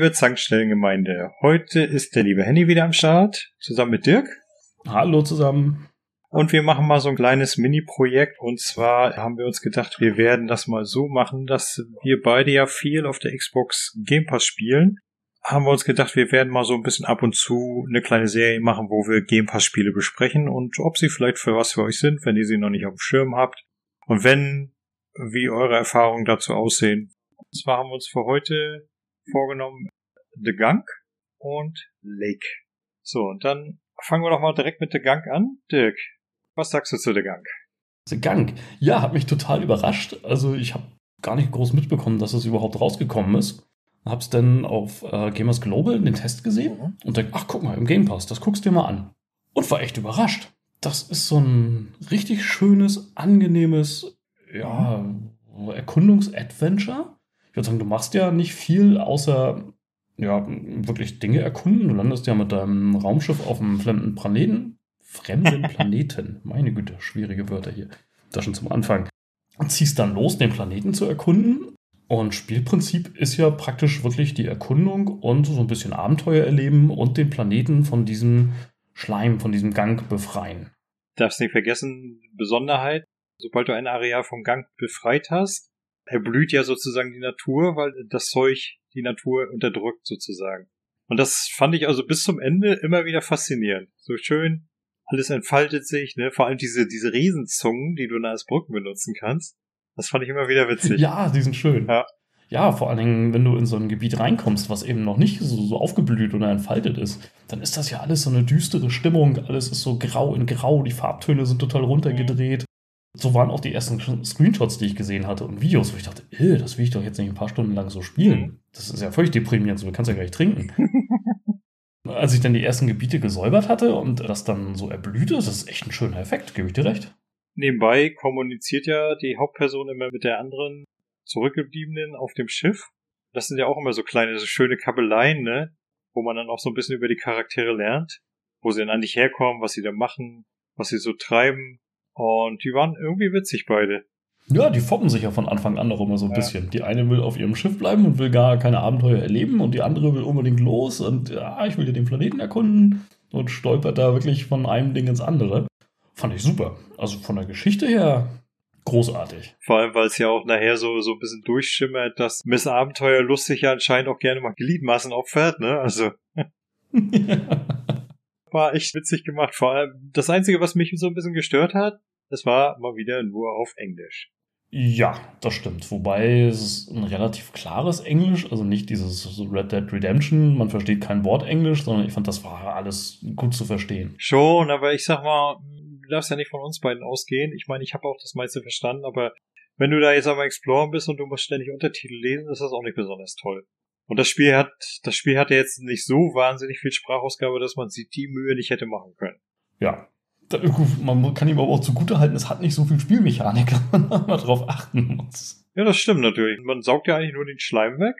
Liebe Zankstellengemeinde. Heute ist der liebe Henny wieder am Start, zusammen mit Dirk. Hallo zusammen. Und wir machen mal so ein kleines Mini-Projekt. Und zwar haben wir uns gedacht, wir werden das mal so machen, dass wir beide ja viel auf der Xbox Game Pass spielen. Haben wir uns gedacht, wir werden mal so ein bisschen ab und zu eine kleine Serie machen, wo wir Game Pass Spiele besprechen und ob sie vielleicht für was für euch sind, wenn ihr sie noch nicht auf dem Schirm habt. Und wenn, wie eure Erfahrungen dazu aussehen. Und zwar haben wir uns für heute vorgenommen The Gunk und Lake. So, und dann fangen wir doch mal direkt mit The Gunk an. Dirk, was sagst du zu The Gunk? The Gunk, ja, hat mich total überrascht. Also ich habe gar nicht groß mitbekommen, dass es überhaupt rausgekommen ist. Hab's dann auf äh, Gamers Global den Test gesehen mhm. und denk, ach guck mal, im Game Pass, das guckst du dir mal an. Und war echt überrascht. Das ist so ein richtig schönes, angenehmes, ja, Erkundungs-Adventure ich würde sagen, du machst ja nicht viel, außer ja, wirklich Dinge erkunden. Du landest ja mit deinem Raumschiff auf einem fremden Planeten. Fremden Planeten. Meine Güte, schwierige Wörter hier. Das schon zum Anfang. Und ziehst dann los, den Planeten zu erkunden. Und Spielprinzip ist ja praktisch wirklich die Erkundung und so ein bisschen Abenteuer erleben und den Planeten von diesem Schleim, von diesem Gang befreien. Darfst nicht vergessen, Besonderheit, sobald du ein Areal vom Gang befreit hast, erblüht ja sozusagen die Natur, weil das Zeug die Natur unterdrückt sozusagen. Und das fand ich also bis zum Ende immer wieder faszinierend. So schön, alles entfaltet sich, ne? Vor allem diese, diese Riesenzungen, die du dann als Brücken benutzen kannst. Das fand ich immer wieder witzig. Ja, die sind schön. Ja. Ja, vor allen Dingen, wenn du in so ein Gebiet reinkommst, was eben noch nicht so, so aufgeblüht oder entfaltet ist, dann ist das ja alles so eine düstere Stimmung. Alles ist so grau in grau, die Farbtöne sind total runtergedreht. So waren auch die ersten Screenshots, die ich gesehen hatte und Videos, wo ich dachte, das will ich doch jetzt nicht ein paar Stunden lang so spielen. Das ist ja völlig deprimierend, so du kannst ja gar nicht trinken. Als ich dann die ersten Gebiete gesäubert hatte und das dann so erblühte, das ist echt ein schöner Effekt, gebe ich dir recht. Nebenbei kommuniziert ja die Hauptperson immer mit der anderen Zurückgebliebenen auf dem Schiff. Das sind ja auch immer so kleine, so schöne Kabeleien, ne? Wo man dann auch so ein bisschen über die Charaktere lernt, wo sie dann eigentlich herkommen, was sie da machen, was sie so treiben. Und die waren irgendwie witzig beide. Ja, die foppen sich ja von Anfang an noch immer so ein ja. bisschen. Die eine will auf ihrem Schiff bleiben und will gar keine Abenteuer erleben und die andere will unbedingt los und ja, ich will dir den Planeten erkunden und stolpert da wirklich von einem Ding ins andere. Fand ich super. Also von der Geschichte her großartig. Vor allem, weil es ja auch nachher so, so ein bisschen durchschimmert, dass Miss Abenteuer lustig ja anscheinend auch gerne mal Gliedmaßen opfert, ne? Also. war echt witzig gemacht. Vor allem, das Einzige, was mich so ein bisschen gestört hat, es war mal wieder nur auf Englisch. Ja, das stimmt. Wobei es ist ein relativ klares Englisch, also nicht dieses Red Dead Redemption, man versteht kein Wort Englisch, sondern ich fand, das war alles gut zu verstehen. Schon, aber ich sag mal, du darfst ja nicht von uns beiden ausgehen. Ich meine, ich habe auch das meiste verstanden, aber wenn du da jetzt einmal Exploren bist und du musst ständig Untertitel lesen, ist das auch nicht besonders toll. Und das Spiel hat, das Spiel hatte jetzt nicht so wahnsinnig viel Sprachausgabe, dass man sich die Mühe nicht hätte machen können. Ja, man kann ihm aber auch zugutehalten, es hat nicht so viel Spielmechanik, dass man mal drauf achten muss. Ja, das stimmt natürlich. Man saugt ja eigentlich nur den Schleim weg,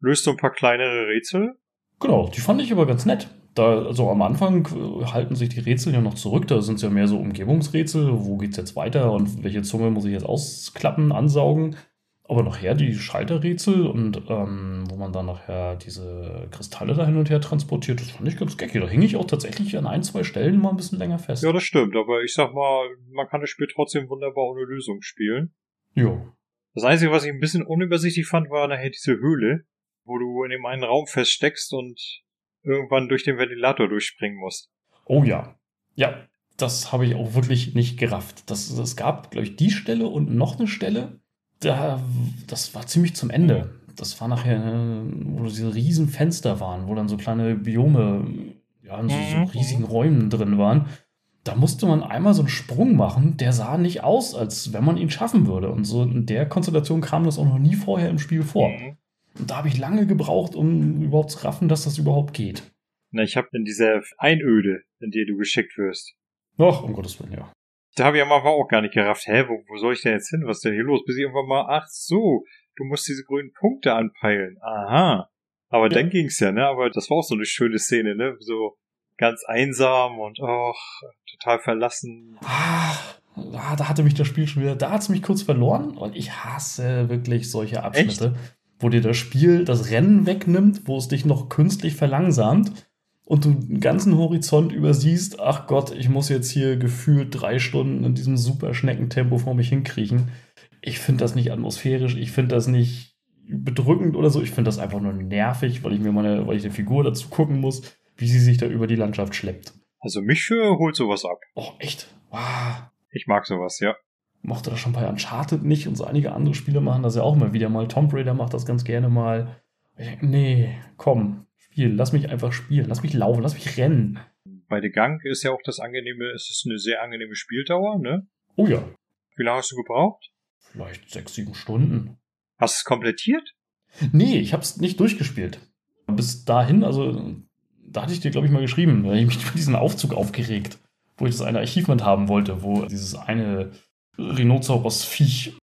löst so ein paar kleinere Rätsel. Genau, die fand ich aber ganz nett. Da, also am Anfang halten sich die Rätsel ja noch zurück, da sind es ja mehr so Umgebungsrätsel, wo geht's jetzt weiter und welche Zunge muss ich jetzt ausklappen, ansaugen. Aber nachher die Schalterrätsel und ähm, wo man dann nachher diese Kristalle da hin und her transportiert, das fand ich ganz geckig. Da hing ich auch tatsächlich an ein, zwei Stellen mal ein bisschen länger fest. Ja, das stimmt, aber ich sag mal, man kann das Spiel trotzdem wunderbar ohne Lösung spielen. Jo. Das Einzige, was ich ein bisschen unübersichtlich fand, war nachher diese Höhle, wo du in dem einen Raum feststeckst und irgendwann durch den Ventilator durchspringen musst. Oh ja. Ja, das habe ich auch wirklich nicht gerafft. Das, das gab, glaube ich, die Stelle und noch eine Stelle da, das war ziemlich zum Ende. Das war nachher, wo diese riesen Fenster waren, wo dann so kleine Biome, ja, in so, so mhm. riesigen Räumen drin waren. Da musste man einmal so einen Sprung machen, der sah nicht aus, als wenn man ihn schaffen würde. Und so in der Konstellation kam das auch noch nie vorher im Spiel vor. Mhm. Und da habe ich lange gebraucht, um überhaupt zu raffen, dass das überhaupt geht. Na, ich habe in dieser Einöde, in die du geschickt wirst. Ach, um Gottes Willen, ja. Da habe ich am Anfang auch gar nicht gerafft, hä, wo, wo soll ich denn jetzt hin? Was ist denn hier los? Bis ich irgendwann mal, ach so, du musst diese grünen Punkte anpeilen. Aha. Aber ja. dann ging's ja, ne? Aber das war auch so eine schöne Szene, ne? So ganz einsam und och, total verlassen. Ah, da hatte mich das Spiel schon wieder, da hat's mich kurz verloren und ich hasse wirklich solche Abschnitte. Echt? wo dir das Spiel das Rennen wegnimmt, wo es dich noch künstlich verlangsamt und du den ganzen Horizont übersiehst, ach Gott, ich muss jetzt hier gefühlt drei Stunden in diesem super Schneckentempo vor mich hinkriechen. Ich finde das nicht atmosphärisch, ich finde das nicht bedrückend oder so, ich finde das einfach nur nervig, weil ich mir meine, weil ich eine Figur dazu gucken muss, wie sie sich da über die Landschaft schleppt. Also mich für holt sowas ab. Oh, echt? Wow. Ich mag sowas, ja. Mochte das schon bei Uncharted nicht und so einige andere Spiele machen das ja auch mal wieder mal. Tomb Raider macht das ganz gerne mal. Ich denke, nee, komm, Spiel, lass mich einfach spielen, lass mich laufen, lass mich rennen. Bei The Gang ist ja auch das angenehme, es ist eine sehr angenehme Spieldauer, ne? Oh ja. Wie lange hast du gebraucht? Vielleicht sechs, sieben Stunden. Hast du es komplettiert? Nee, ich habe es nicht durchgespielt. Bis dahin, also da hatte ich dir, glaube ich, mal geschrieben, da ich mich über diesen Aufzug aufgeregt, wo ich das eine Achievement haben wollte, wo dieses eine Rhinoceros-Viech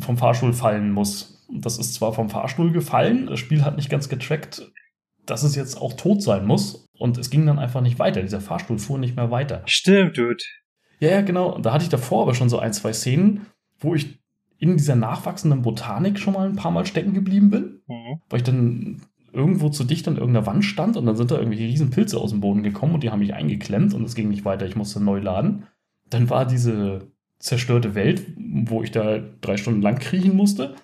vom Fahrstuhl fallen muss. Das ist zwar vom Fahrstuhl gefallen, das Spiel hat nicht ganz getrackt, dass es jetzt auch tot sein muss. Und es ging dann einfach nicht weiter. Dieser Fahrstuhl fuhr nicht mehr weiter. Stimmt, dude. Ja, ja, genau. Und da hatte ich davor aber schon so ein, zwei Szenen, wo ich in dieser nachwachsenden Botanik schon mal ein paar Mal stecken geblieben bin. Mhm. Weil ich dann irgendwo zu dicht an irgendeiner Wand stand und dann sind da irgendwelche riesen Pilze aus dem Boden gekommen und die haben mich eingeklemmt und es ging nicht weiter. Ich musste neu laden. Dann war diese zerstörte Welt, wo ich da drei Stunden lang kriechen musste.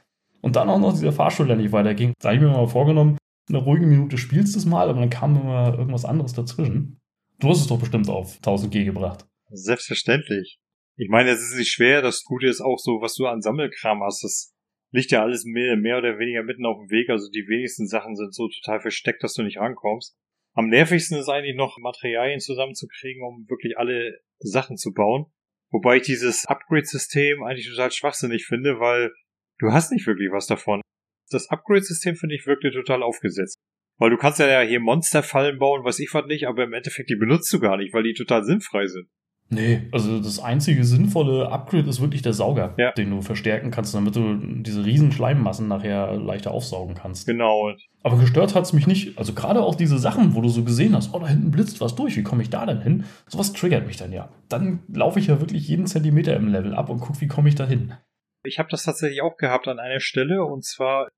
Und dann auch noch dieser Fahrstuhl, der nicht weiterging. Da habe ich mir mal vorgenommen, eine ruhige Minute spielst du es mal, aber dann kam immer irgendwas anderes dazwischen. Du hast es doch bestimmt auf 1000G gebracht. Selbstverständlich. Ich meine, es ist nicht schwer. Das Gute ist auch so, was du an Sammelkram hast. Das liegt ja alles mehr, mehr oder weniger mitten auf dem Weg. Also die wenigsten Sachen sind so total versteckt, dass du nicht rankommst. Am nervigsten ist eigentlich noch Materialien zusammenzukriegen, um wirklich alle Sachen zu bauen. Wobei ich dieses Upgrade-System eigentlich total schwachsinnig finde, weil du hast nicht wirklich was davon das Upgrade-System finde ich wirklich total aufgesetzt. Weil du kannst ja hier Monsterfallen bauen, weiß ich was nicht, aber im Endeffekt die benutzt du gar nicht, weil die total sinnfrei sind. Nee, also das einzige sinnvolle Upgrade ist wirklich der Sauger, ja. den du verstärken kannst, damit du diese riesen Schleimmassen nachher leichter aufsaugen kannst. Genau. Aber gestört hat es mich nicht. Also gerade auch diese Sachen, wo du so gesehen hast, oh, da hinten blitzt was durch, wie komme ich da denn hin? Sowas triggert mich dann ja. Dann laufe ich ja wirklich jeden Zentimeter im Level ab und gucke, wie komme ich da hin. Ich habe das tatsächlich auch gehabt an einer Stelle und zwar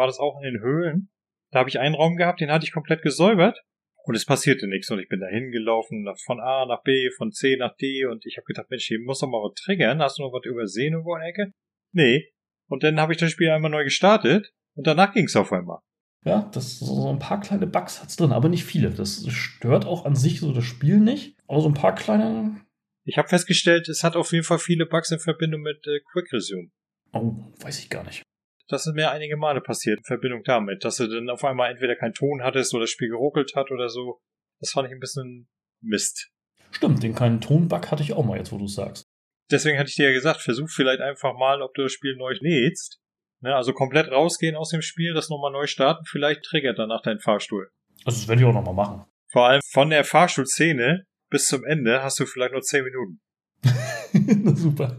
war das auch in den Höhlen. Da habe ich einen Raum gehabt, den hatte ich komplett gesäubert und es passierte nichts und ich bin da hingelaufen, von A nach B, von C nach D und ich habe gedacht, Mensch, hier muss doch mal was triggern. Hast du noch was übersehen irgendwo in der Ecke? Nee. Und dann habe ich das Spiel einmal neu gestartet und danach ging es auf einmal. Ja, das so ein paar kleine Bugs hat's drin, aber nicht viele. Das stört auch an sich so das Spiel nicht, aber so ein paar kleine. Ich habe festgestellt, es hat auf jeden Fall viele Bugs in Verbindung mit äh, Quick Resume. Oh, weiß ich gar nicht. Das ist mir einige Male passiert in Verbindung damit, dass du dann auf einmal entweder keinen Ton hattest oder das Spiel geruckelt hat oder so. Das fand ich ein bisschen Mist. Stimmt, den keinen Tonbug hatte ich auch mal jetzt, wo du sagst. Deswegen hatte ich dir ja gesagt, versuch vielleicht einfach mal, ob du das Spiel neu lädst. Ne, also komplett rausgehen aus dem Spiel, das nochmal neu starten, vielleicht triggert danach dein Fahrstuhl. Also das werde ich auch nochmal machen. Vor allem von der Fahrstuhlszene bis zum Ende hast du vielleicht nur 10 Minuten. Super.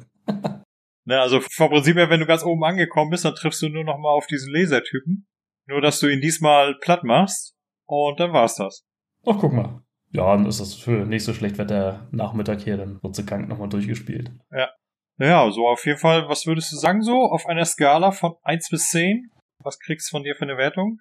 Ne, also vom Prinzip her, wenn du ganz oben angekommen bist, dann triffst du nur noch mal auf diesen Lasertypen. Nur, dass du ihn diesmal platt machst und dann war's das. Ach, guck mal. Ja, dann ist das für nicht so schlecht Wetter Nachmittag hier, dann wird sie krank nochmal durchgespielt. Ja. Ja, so auf jeden Fall, was würdest du sagen so? Auf einer Skala von 1 bis 10? Was kriegst du von dir für eine Wertung?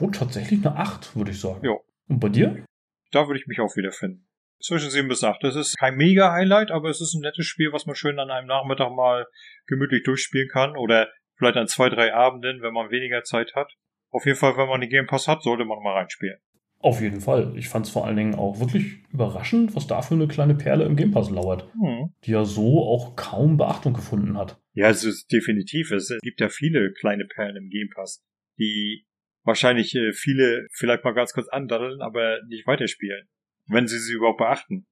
Oh, tatsächlich eine 8, würde ich sagen. Ja. Und bei dir? Da würde ich mich auch wiederfinden zwischen 7 bis 8. Das ist kein Mega-Highlight, aber es ist ein nettes Spiel, was man schön an einem Nachmittag mal gemütlich durchspielen kann oder vielleicht an zwei, drei Abenden, wenn man weniger Zeit hat. Auf jeden Fall, wenn man den Game Pass hat, sollte man mal reinspielen. Auf jeden Fall. Ich fand es vor allen Dingen auch wirklich überraschend, was da für eine kleine Perle im Game Pass lauert, hm. die ja so auch kaum Beachtung gefunden hat. Ja, es ist definitiv. Es gibt ja viele kleine Perlen im Game Pass, die wahrscheinlich äh, viele vielleicht mal ganz kurz andaddeln, aber nicht weiterspielen. Wenn sie sie überhaupt beachten.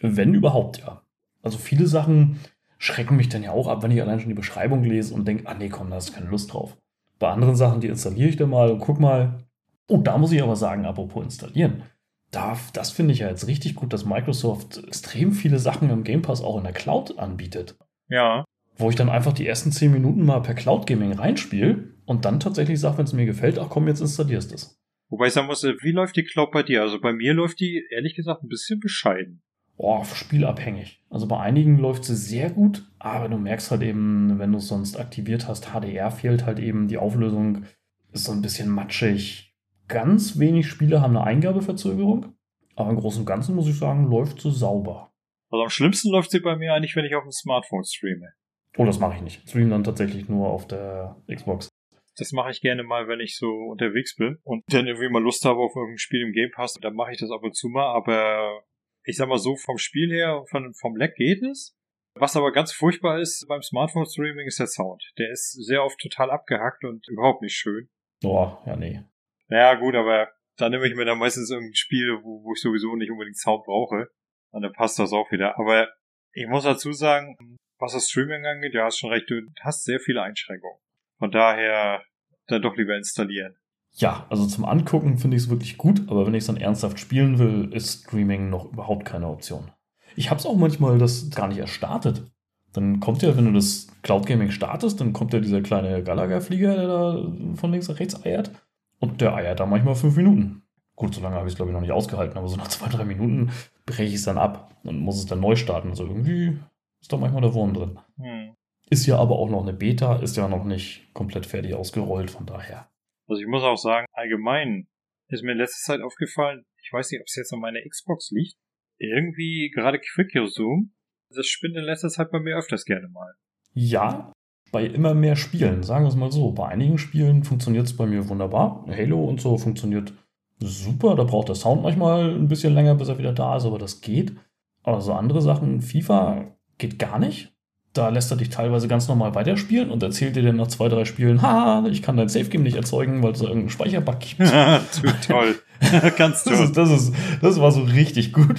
Wenn überhaupt, ja. Also viele Sachen schrecken mich dann ja auch ab, wenn ich allein schon die Beschreibung lese und denke, ah nee, komm, da hast du keine Lust drauf. Bei anderen Sachen, die installiere ich dann mal und guck mal. Oh, da muss ich aber sagen, apropos installieren. Da, das finde ich ja jetzt richtig gut, dass Microsoft extrem viele Sachen im Game Pass auch in der Cloud anbietet. Ja. Wo ich dann einfach die ersten 10 Minuten mal per Cloud Gaming reinspiele und dann tatsächlich sage, wenn es mir gefällt, ach komm, jetzt installierst du es. Wobei ich sagen muss, wie läuft die Cloud bei dir? Also bei mir läuft die, ehrlich gesagt, ein bisschen bescheiden. Boah, spielabhängig. Also bei einigen läuft sie sehr gut, aber du merkst halt eben, wenn du es sonst aktiviert hast, HDR fehlt halt eben die Auflösung ist so ein bisschen matschig. Ganz wenig Spiele haben eine Eingabeverzögerung, aber im Großen und Ganzen muss ich sagen, läuft so sauber. Also am schlimmsten läuft sie bei mir eigentlich, wenn ich auf dem Smartphone streame. Oh, das mache ich nicht. Ich streame dann tatsächlich nur auf der Xbox. Das mache ich gerne mal, wenn ich so unterwegs bin und dann irgendwie mal Lust habe auf irgendein Spiel im Game Pass, dann mache ich das ab und zu mal, aber ich sag mal so, vom Spiel her, von, vom Lag geht es. Was aber ganz furchtbar ist beim Smartphone-Streaming ist der Sound. Der ist sehr oft total abgehackt und überhaupt nicht schön. Boah, ja, nee. Naja, gut, aber da nehme ich mir dann meistens irgendein Spiel, wo, wo ich sowieso nicht unbedingt Sound brauche. Und dann passt das auch wieder. Aber ich muss dazu sagen, was das Streaming angeht, ja, hast schon recht, du hast sehr viele Einschränkungen. Von daher dann doch lieber installieren. Ja, also zum Angucken finde ich es wirklich gut, aber wenn ich es dann ernsthaft spielen will, ist Streaming noch überhaupt keine Option. Ich habe es auch manchmal das gar nicht erst startet. Dann kommt ja, wenn du das Cloud Gaming startest, dann kommt ja dieser kleine Galaga-Flieger, der da von links nach rechts eiert. Und der eiert da manchmal fünf Minuten. Gut, so lange habe ich es, glaube ich, noch nicht ausgehalten, aber so nach zwei, drei Minuten breche ich es dann ab und muss es dann neu starten. Also irgendwie ist da manchmal der Wurm drin. Hm. Ist ja aber auch noch eine Beta, ist ja noch nicht komplett fertig ausgerollt, von daher. Also ich muss auch sagen, allgemein ist mir in letzter Zeit aufgefallen, ich weiß nicht, ob es jetzt an meiner Xbox liegt, irgendwie gerade Quick Resume, das spinnt in letzter Zeit bei mir öfters gerne mal. Ja, bei immer mehr Spielen, sagen wir es mal so. Bei einigen Spielen funktioniert es bei mir wunderbar. Halo und so funktioniert super, da braucht der Sound manchmal ein bisschen länger, bis er wieder da ist, aber das geht. Aber so andere Sachen, FIFA geht gar nicht. Da lässt er dich teilweise ganz normal weiterspielen und erzählt dir dann nach zwei, drei Spielen, haha, ich kann dein Safe-Game nicht erzeugen, weil es da irgendeinen Speicherbug gibt. toll. Ganz toll. Das, ist, das, ist, das war so richtig gut.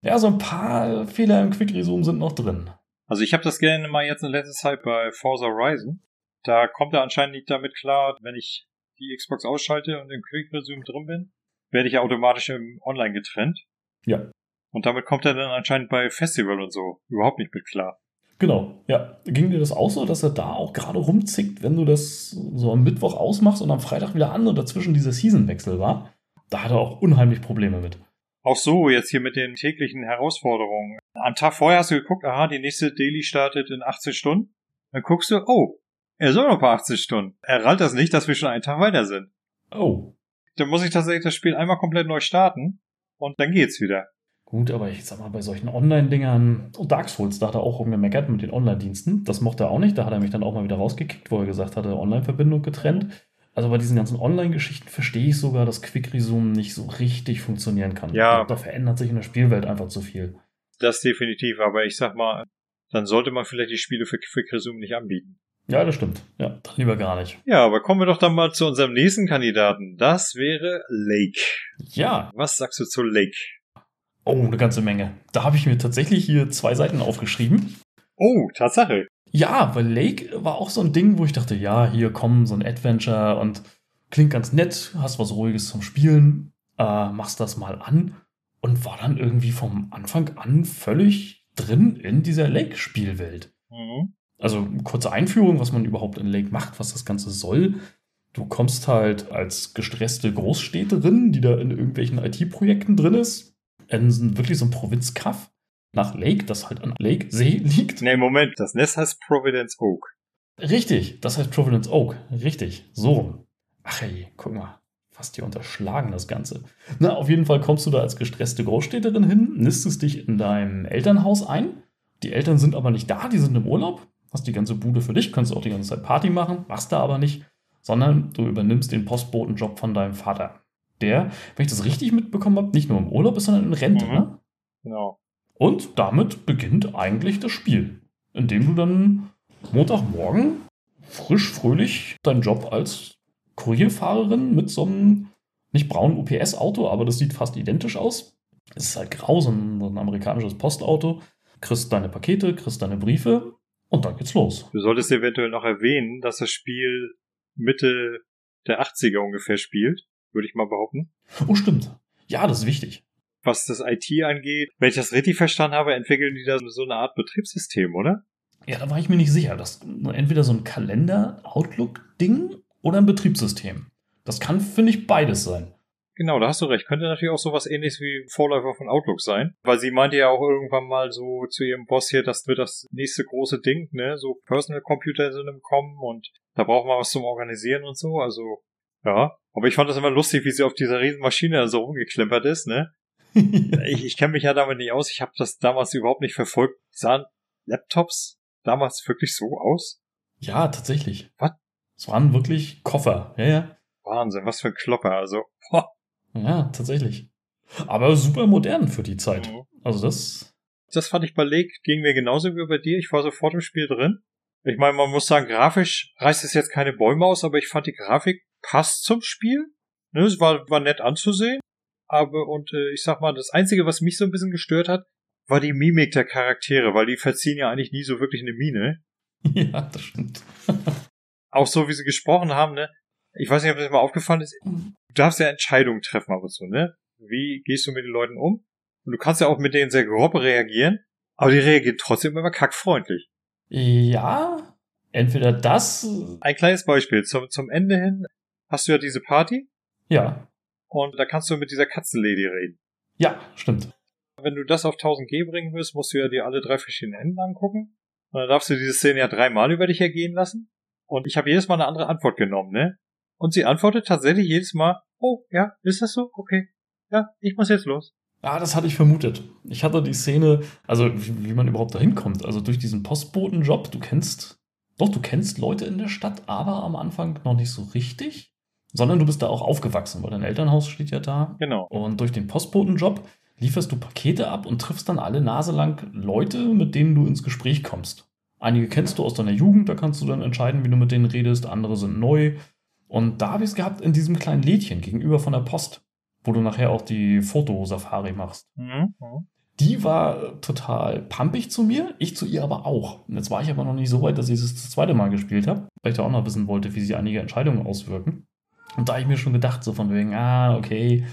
Ja, so ein paar Fehler im Quick Resume sind noch drin. Also ich habe das gerne mal jetzt in letzter Zeit bei Forza Horizon. Da kommt er anscheinend nicht damit klar, wenn ich die Xbox ausschalte und im Quick Resume drin bin, werde ich automatisch im Online getrennt. Ja. Und damit kommt er dann anscheinend bei Festival und so überhaupt nicht mit klar. Genau, ja. Ging dir das auch so, dass er da auch gerade rumzickt, wenn du das so am Mittwoch ausmachst und am Freitag wieder an und dazwischen dieser Seasonwechsel war? Da hat er auch unheimlich Probleme mit. Auch so, jetzt hier mit den täglichen Herausforderungen. Am Tag vorher hast du geguckt, aha, die nächste Daily startet in 18 Stunden. Dann guckst du, oh, er soll noch paar 80 Stunden. Er rallt das nicht, dass wir schon einen Tag weiter sind. Oh. Dann muss ich tatsächlich das Spiel einmal komplett neu starten und dann geht's wieder. Gut, aber ich sag mal, bei solchen Online-Dingern, oh, Dark Souls, da hat er auch rumgemeckert mit den Online-Diensten. Das mochte er auch nicht. Da hat er mich dann auch mal wieder rausgekickt, wo er gesagt hatte, Online-Verbindung getrennt. Also bei diesen ganzen Online-Geschichten verstehe ich sogar, dass Quick Resume nicht so richtig funktionieren kann. Ja. Da verändert sich in der Spielwelt einfach zu viel. Das definitiv, aber ich sag mal, dann sollte man vielleicht die Spiele für Quick Resume nicht anbieten. Ja, das stimmt. Ja, lieber gar nicht. Ja, aber kommen wir doch dann mal zu unserem nächsten Kandidaten. Das wäre Lake. Ja. Was sagst du zu Lake? Oh, eine ganze Menge. Da habe ich mir tatsächlich hier zwei Seiten aufgeschrieben. Oh, Tatsache. Ja, weil Lake war auch so ein Ding, wo ich dachte, ja, hier kommen so ein Adventure und klingt ganz nett, hast was Ruhiges zum Spielen, äh, machst das mal an und war dann irgendwie vom Anfang an völlig drin in dieser Lake-Spielwelt. Mhm. Also kurze Einführung, was man überhaupt in Lake macht, was das Ganze soll. Du kommst halt als gestresste Großstädterin, die da in irgendwelchen IT-Projekten drin ist, in wirklich so ein Provinzkaff nach Lake, das halt an Lake See liegt. Nee, Moment, das Nest heißt Providence Oak. Richtig, das heißt Providence Oak. Richtig, so. Ach ey, guck mal. Fast hier unterschlagen das Ganze. Na, auf jeden Fall kommst du da als gestresste Großstädterin hin, nistest dich in deinem Elternhaus ein. Die Eltern sind aber nicht da, die sind im Urlaub. Hast die ganze Bude für dich, kannst auch die ganze Zeit Party machen, machst da aber nicht, sondern du übernimmst den Postbotenjob von deinem Vater der, wenn ich das richtig mitbekommen habe, nicht nur im Urlaub ist, sondern in Rente. Mhm. Ne? Genau. Und damit beginnt eigentlich das Spiel, indem du dann Montagmorgen frisch, fröhlich deinen Job als Kurierfahrerin mit so einem nicht braunen UPS-Auto, aber das sieht fast identisch aus. Es ist halt grau, so ein, so ein amerikanisches Postauto. Kriegst deine Pakete, kriegst deine Briefe und dann geht's los. Du solltest eventuell noch erwähnen, dass das Spiel Mitte der 80er ungefähr spielt würde ich mal behaupten. Oh, stimmt. Ja, das ist wichtig. Was das IT angeht, wenn ich das richtig verstanden habe, entwickeln die da so eine Art Betriebssystem, oder? Ja, da war ich mir nicht sicher. Das entweder so ein Kalender-Outlook-Ding oder ein Betriebssystem. Das kann, finde ich, beides sein. Genau, da hast du recht. Könnte natürlich auch sowas ähnliches wie Vorläufer von Outlook sein. Weil sie meinte ja auch irgendwann mal so zu ihrem Boss hier, das wird das nächste große Ding, ne? So Personal Computer sind im Kommen und da brauchen wir was zum Organisieren und so. Also, ja. Aber ich fand das immer lustig, wie sie auf dieser riesen Maschine so rumgeklimpert ist, ne? ich ich kenne mich ja damit nicht aus. Ich habe das damals überhaupt nicht verfolgt. Sahen Laptops damals wirklich so aus? Ja, tatsächlich. Was? Es waren wirklich Koffer. Ja, ja. Wahnsinn, was für ein Klopper. Also, boah. Ja, tatsächlich. Aber super modern für die Zeit. Mhm. Also das. Das fand ich bei Lake, ging mir genauso wie bei dir. Ich war sofort im Spiel drin. Ich meine, man muss sagen, grafisch reißt es jetzt keine Bäume aus, aber ich fand die Grafik passt zum Spiel. Ne, es war, war nett anzusehen. Aber, und äh, ich sag mal, das Einzige, was mich so ein bisschen gestört hat, war die Mimik der Charaktere, weil die verziehen ja eigentlich nie so wirklich eine Miene. Ja, das stimmt. Auch so, wie sie gesprochen haben, ne? Ich weiß nicht, ob das mal aufgefallen ist. Du darfst ja Entscheidungen treffen, aber so, ne? Wie gehst du mit den Leuten um? Und du kannst ja auch mit denen sehr grob reagieren, aber die reagieren trotzdem immer kackfreundlich. Ja, entweder das. Ein kleines Beispiel. Zum, zum Ende hin hast du ja diese Party Ja, und da kannst du mit dieser Katzenlady reden. ja, stimmt. Wenn du das auf 1000G bringen willst, musst du ja dir alle drei verschiedenen Enden angucken. Und dann darfst du diese Szene ja dreimal über dich ergehen lassen. Und ich habe jedes Mal eine andere Antwort genommen, ne? Und sie antwortet tatsächlich jedes Mal, oh, ja, ist das so? Okay. Ja, ich muss jetzt los. Ah, das hatte ich vermutet. Ich hatte die Szene, also wie, wie man überhaupt da hinkommt. Also durch diesen Postbotenjob, du kennst, doch, du kennst Leute in der Stadt, aber am Anfang noch nicht so richtig. Sondern du bist da auch aufgewachsen, weil dein Elternhaus steht ja da. Genau. Und durch den Postbotenjob lieferst du Pakete ab und triffst dann alle Nase lang Leute, mit denen du ins Gespräch kommst. Einige kennst du aus deiner Jugend, da kannst du dann entscheiden, wie du mit denen redest, andere sind neu. Und da habe ich es gehabt in diesem kleinen Lädchen gegenüber von der Post, wo du nachher auch die Fotosafari machst. Mhm. mhm. Die war total pampig zu mir, ich zu ihr aber auch. Und jetzt war ich aber noch nicht so weit, dass ich es das zweite Mal gespielt habe, weil ich da auch noch wissen wollte, wie sich einige Entscheidungen auswirken. Und da habe ich mir schon gedacht, so von wegen, ah, okay,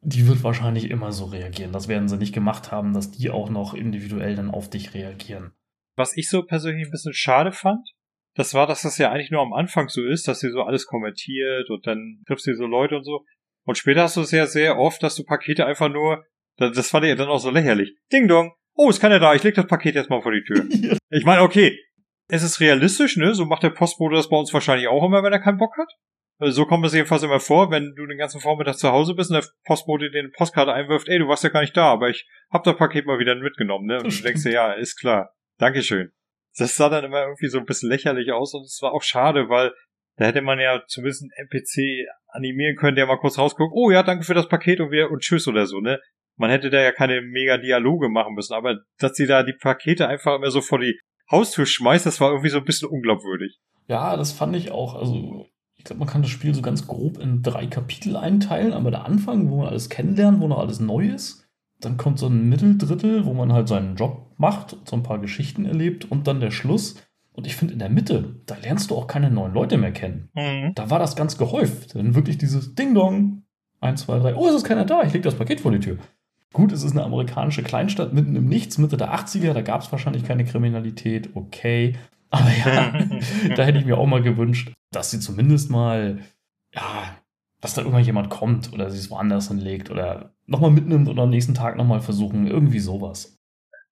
die wird wahrscheinlich immer so reagieren. Das werden sie nicht gemacht haben, dass die auch noch individuell dann auf dich reagieren. Was ich so persönlich ein bisschen schade fand, das war, dass das ja eigentlich nur am Anfang so ist, dass sie so alles kommentiert und dann triffst du so Leute und so. Und später hast du es ja sehr oft, dass du Pakete einfach nur, das fand ich ja dann auch so lächerlich. Ding dong. Oh, ist keiner da, ich leg das Paket jetzt mal vor die Tür. Ich meine, okay, es ist realistisch, ne? So macht der Postbote das bei uns wahrscheinlich auch immer, wenn er keinen Bock hat. Also So kommt es jedenfalls immer vor, wenn du den ganzen Vormittag zu Hause bist und der Postbote dir eine Postkarte einwirft, ey, du warst ja gar nicht da, aber ich hab das Paket mal wieder mitgenommen, ne? Und du denkst dir, ja, ist klar. Dankeschön. Das sah dann immer irgendwie so ein bisschen lächerlich aus und es war auch schade, weil da hätte man ja zumindest einen NPC animieren können, der mal kurz rausguckt, oh ja, danke für das Paket und wir und tschüss oder so, ne? Man hätte da ja keine mega Dialoge machen müssen, aber dass sie da die Pakete einfach immer so vor die Haustür schmeißt, das war irgendwie so ein bisschen unglaubwürdig. Ja, das fand ich auch. Also, ich glaube, man kann das Spiel so ganz grob in drei Kapitel einteilen. Aber der Anfang, wo man alles kennenlernt, wo noch alles neu ist. Dann kommt so ein Mitteldrittel, wo man halt seinen Job macht, so ein paar Geschichten erlebt. Und dann der Schluss. Und ich finde, in der Mitte, da lernst du auch keine neuen Leute mehr kennen. Mhm. Da war das ganz gehäuft. Dann wirklich dieses Ding-Dong. Eins, zwei, drei. Oh, es ist keiner da. Ich leg das Paket vor die Tür. Gut, es ist eine amerikanische Kleinstadt mitten im Nichts, Mitte der 80er. Da gab es wahrscheinlich keine Kriminalität. Okay. Aber ja, da hätte ich mir auch mal gewünscht, dass sie zumindest mal, ja, dass da irgendjemand kommt oder sie es woanders hinlegt oder nochmal mitnimmt oder am nächsten Tag nochmal versuchen. Irgendwie sowas.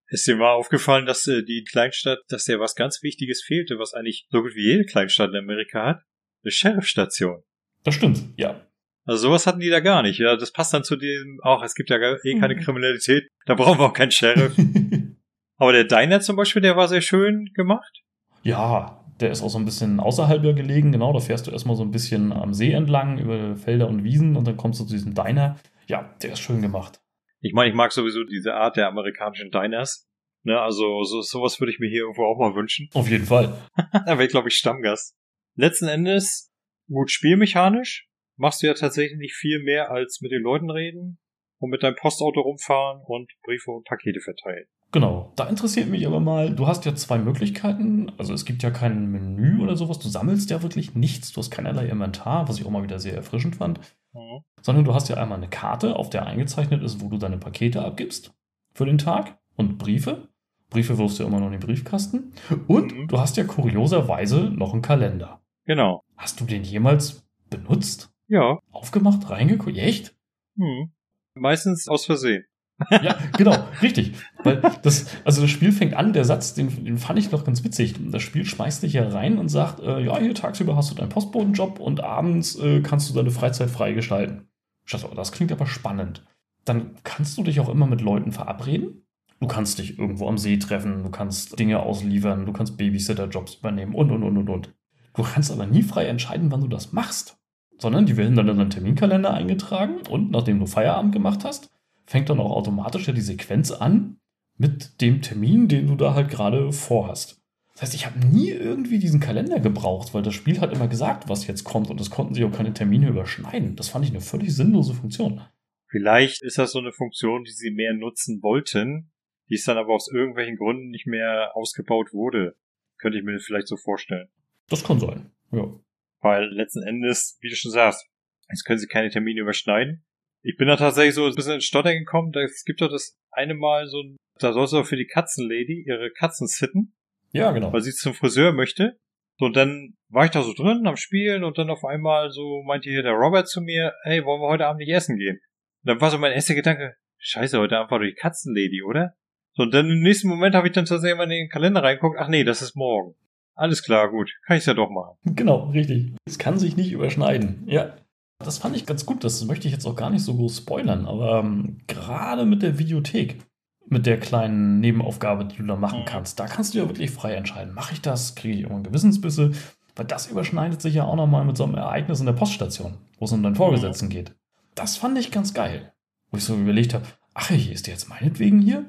Ist dir mal aufgefallen, dass äh, die Kleinstadt, dass dir was ganz Wichtiges fehlte, was eigentlich so gut wie jede Kleinstadt in Amerika hat? Eine Sheriffstation. Das stimmt, ja. Also sowas hatten die da gar nicht. Ja, das passt dann zu dem, auch es gibt ja gar- eh keine Mhm. Kriminalität, da brauchen wir auch keinen Sheriff. Aber der Diner zum Beispiel, der war sehr schön gemacht. Ja, der ist auch so ein bisschen außerhalb gelegen. Genau, da fährst du erstmal so ein bisschen am See entlang über Felder und Wiesen und dann kommst du zu diesem Diner. Ja, der ist schön gemacht. Ich meine, ich mag sowieso diese Art der amerikanischen Diners. Ne, also so, sowas würde ich mir hier irgendwo auch mal wünschen. Auf jeden Fall. da wäre ich, glaube ich, Stammgast. Letzten Endes, gut spielmechanisch, machst du ja tatsächlich nicht viel mehr als mit den Leuten reden und mit deinem Postauto rumfahren und Briefe und Pakete verteilen. Genau. Da interessiert mich aber mal, du hast ja zwei Möglichkeiten. Also es gibt ja kein Menü oder sowas. Du sammelst ja wirklich nichts. Du hast keinerlei Inventar, was ich auch mal wieder sehr erfrischend fand. Mhm. Sondern du hast ja einmal eine Karte, auf der eingezeichnet ist, wo du deine Pakete abgibst für den Tag und Briefe. Briefe wirfst du ja immer noch in den Briefkasten. Und Mhm. du hast ja kurioserweise noch einen Kalender. Genau. Hast du den jemals benutzt? Ja, Aufgemacht? Reingeguckt? Echt? Hm. Meistens aus Versehen. Ja, genau, richtig. Weil das, also das Spiel fängt an, der Satz, den, den fand ich noch ganz witzig. Das Spiel schmeißt dich ja rein und sagt, äh, ja, hier tagsüber hast du deinen Postbotenjob und abends äh, kannst du deine Freizeit freigestalten. Ich dachte, oh, das klingt aber spannend. Dann kannst du dich auch immer mit Leuten verabreden. Du kannst dich irgendwo am See treffen, du kannst Dinge ausliefern, du kannst Babysitter-Jobs übernehmen und, und, und, und, und. Du kannst aber nie frei entscheiden, wann du das machst. Sondern die werden dann in deinen Terminkalender eingetragen und nachdem du Feierabend gemacht hast, fängt dann auch automatisch ja die Sequenz an mit dem Termin, den du da halt gerade vorhast. Das heißt, ich habe nie irgendwie diesen Kalender gebraucht, weil das Spiel hat immer gesagt, was jetzt kommt und es konnten sich auch keine Termine überschneiden. Das fand ich eine völlig sinnlose Funktion. Vielleicht ist das so eine Funktion, die sie mehr nutzen wollten, die es dann aber aus irgendwelchen Gründen nicht mehr ausgebaut wurde. Könnte ich mir vielleicht so vorstellen. Das kann sein, ja. Weil letzten Endes, wie du schon sagst, jetzt können sie keine Termine überschneiden. Ich bin da tatsächlich so ein bisschen in Stotter gekommen. Es gibt doch das eine Mal so ein, da soll sie auch für die Katzenlady ihre Katzen sitten. Ja, genau. Weil sie zum Friseur möchte. So, und dann war ich da so drin am Spielen und dann auf einmal so meinte hier der Robert zu mir, hey, wollen wir heute Abend nicht essen gehen? Und dann war so mein erster Gedanke, scheiße, heute Abend war doch die Katzenlady, oder? So, und dann im nächsten Moment habe ich dann tatsächlich mal in den Kalender reingeguckt, ach nee, das ist morgen. Alles klar, gut, kann ich's ja doch machen. Genau, richtig. Es kann sich nicht überschneiden, ja. Das fand ich ganz gut, das möchte ich jetzt auch gar nicht so groß spoilern, aber ähm, gerade mit der Videothek, mit der kleinen Nebenaufgabe, die du da machen mhm. kannst, da kannst du ja wirklich frei entscheiden. Mache ich das? Kriege ich irgendwann Gewissensbisse? Weil das überschneidet sich ja auch nochmal mit so einem Ereignis in der Poststation, wo es um deinen Vorgesetzten geht. Das fand ich ganz geil. Wo ich so überlegt habe, ach, hier ist der jetzt meinetwegen hier?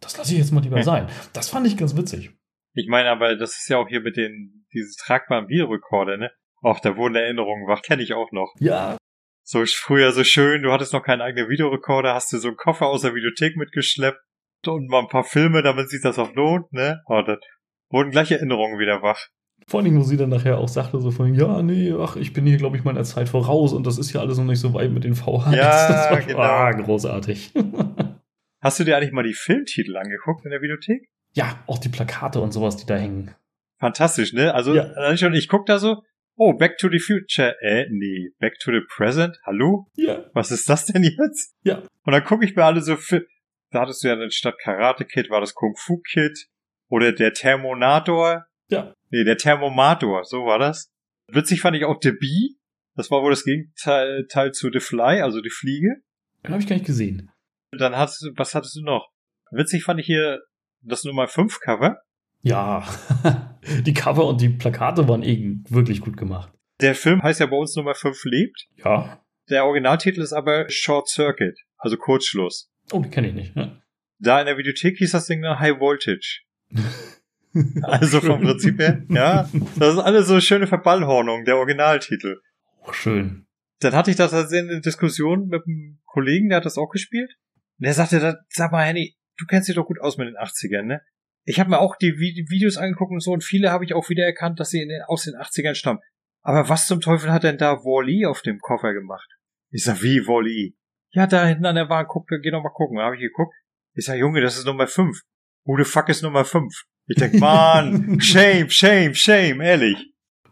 Das lasse ich jetzt mal lieber sein. Das fand ich ganz witzig. Ich meine aber, das ist ja auch hier mit den, dieses tragbaren Videorekorder, ne? Auch da wurden Erinnerungen wach, kenne ich auch noch. Ja. So früher so schön, du hattest noch keinen eigenen Videorekorder, hast du so einen Koffer aus der Videothek mitgeschleppt und mal ein paar Filme, damit sich das auch lohnt, ne? Oh, das wurden gleich Erinnerungen wieder wach. Vor allem, wo sie dann nachher auch sagte, so von, ja, nee, ach, ich bin hier, glaube ich, meiner Zeit voraus und das ist ja alles noch nicht so weit mit den VHS. Ja, das war genau. ah, großartig. Hast du dir eigentlich mal die Filmtitel angeguckt in der Videothek? Ja, auch die Plakate und sowas, die da hängen. Fantastisch, ne? Also, Ja. ich guck da so, oh, Back to the Future, äh, nee, Back to the Present, hallo? Ja, Was ist das denn jetzt? Ja. Und dann gucke ich mir alle so, Fi- da hattest du ja dann statt Karate Kid war das Kung Fu Kid oder der Thermonator. Ja. Nee, der Thermomator, so war das. Witzig fand ich auch The Bee. Das war wohl das Gegenteil Teil zu The Fly, also die Fliege. den habe ich gar nicht gesehen. Dann hattest du, was hattest du noch? Witzig fand ich hier das Nummer 5 Cover. Ja, die Cover und die Plakate waren eh wirklich gut gemacht. Der Film heißt ja bei uns Nummer 5 lebt. Ja. Der Originaltitel ist aber Short Circuit, also Kurzschluss. Oh, die kenne ich nicht. Ne? Da in der Videothek hieß das Ding dann High Voltage. Also vom Prinzip her, ja. Das ist alles so schöne Verballhornung, der Originaltitel. Oh, schön. Dann hatte ich das also in der Diskussion mit einem Kollegen, der hat das auch gespielt. Und der sagte, dann, sag mal, Henny, du kennst dich doch gut aus mit den 80ern, ne? Ich habe mir auch die Vi- Videos angeguckt und so und viele habe ich auch wieder erkannt, dass sie den, aus den 80ern stammen. Aber was zum Teufel hat denn da Wally auf dem Koffer gemacht? Ich sag, wie Wally? Ja, da hinten an der Wand, guck, geh doch mal gucken. Da habe ich geguckt. Ich sag, Junge, das ist Nummer 5. Who the fuck ist Nummer 5? Ich denk, Mann, shame, shame, shame, ehrlich.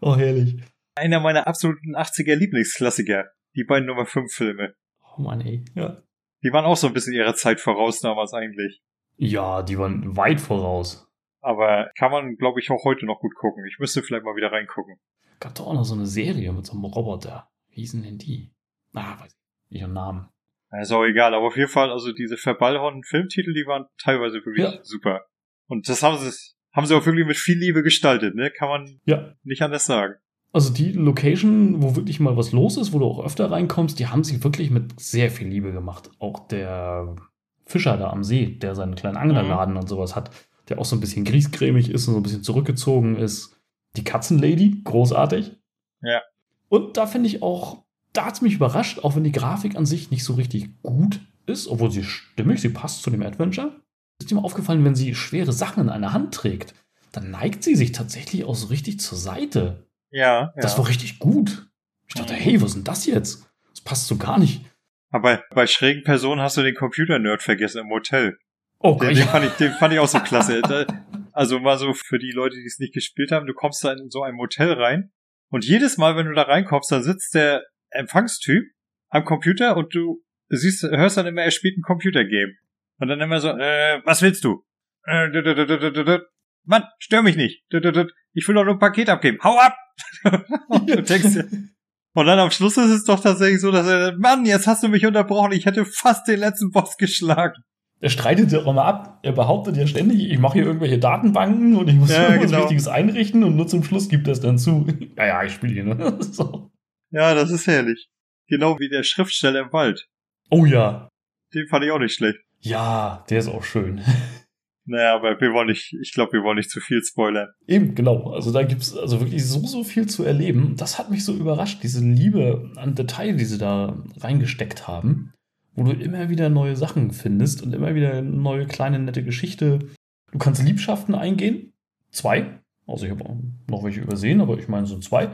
Oh, herrlich. Einer meiner absoluten 80er Lieblingsklassiker. Die beiden Nummer 5 Filme. Oh Mann, ey. Ja. Die waren auch so ein bisschen ihrer Zeit voraus damals eigentlich. Ja, die waren weit voraus. Aber kann man, glaube ich, auch heute noch gut gucken. Ich müsste vielleicht mal wieder reingucken. Gab doch auch noch so eine Serie mit so einem Roboter. Wie hießen denn die? Ah, weiß ich. nicht. Ihren Namen. Ist auch egal, aber auf jeden Fall, also diese verballhornten Filmtitel, die waren teilweise wirklich Ja. super. Und das haben sie, haben sie auch wirklich mit viel Liebe gestaltet, ne? Kann man Ja. nicht anders sagen. Also die Location, wo wirklich mal was los ist, wo du auch öfter reinkommst, die haben sie wirklich mit sehr viel Liebe gemacht. Auch der Fischer da am See, der seinen kleinen Anglerladen und sowas hat, der auch so ein bisschen griesgrämig ist und so ein bisschen zurückgezogen ist. Die Katzenlady, großartig. Ja. Und da finde ich auch, da hat es mich überrascht, auch wenn die Grafik an sich nicht so richtig gut ist, obwohl sie stimmig, sie passt zu dem Adventure. Ist dir mal aufgefallen, wenn sie schwere Sachen in einer Hand trägt, dann neigt sie sich tatsächlich auch so richtig zur Seite. Ja, ja. Das war richtig gut. Ich dachte, hey, was ist denn das jetzt? Das passt so gar nicht. Aber bei schrägen Personen hast du den Computer-Nerd vergessen im Hotel. Oh Den, den, fand ich, den fand ich auch so klasse. Also mal so für die Leute, die es nicht gespielt haben, du kommst da in so ein Motel rein und jedes Mal, wenn du da reinkommst, dann sitzt der Empfangstyp am Computer und du du siehst, hörst dann immer, er spielt ein Computergame. Und dann immer so, äh, was willst du? Äh, Mann, stör mich nicht. Ich will doch nur ein Paket abgeben. Hau ab! und, du denkst, und dann am Schluss ist es doch tatsächlich so, dass er, Mann, jetzt hast du mich unterbrochen. Ich hätte fast den letzten Boss geschlagen. Er streitet ja auch immer ab. Er behauptet ja ständig, ich mache hier irgendwelche Datenbanken und ich muss ja, irgendwas genau. Wichtiges einrichten und nur zum Schluss gibt er es dann zu. ja, ja, ich spiele hier. Ne? so. Ja, das ist herrlich. Genau wie der Schriftsteller im Wald. Oh ja. Den fand ich auch nicht schlecht. Ja, der ist auch schön. Naja, aber wir wollen nicht, ich glaube, wir wollen nicht zu viel spoilern. Eben, genau. Also da gibt's also wirklich so, so viel zu erleben. Das hat mich so überrascht, diese Liebe an Detail, die sie da reingesteckt haben, wo du immer wieder neue Sachen findest und immer wieder neue kleine nette Geschichte. Du kannst Liebschaften eingehen. Zwei. Also ich habe noch welche übersehen, aber ich meine, es sind zwei.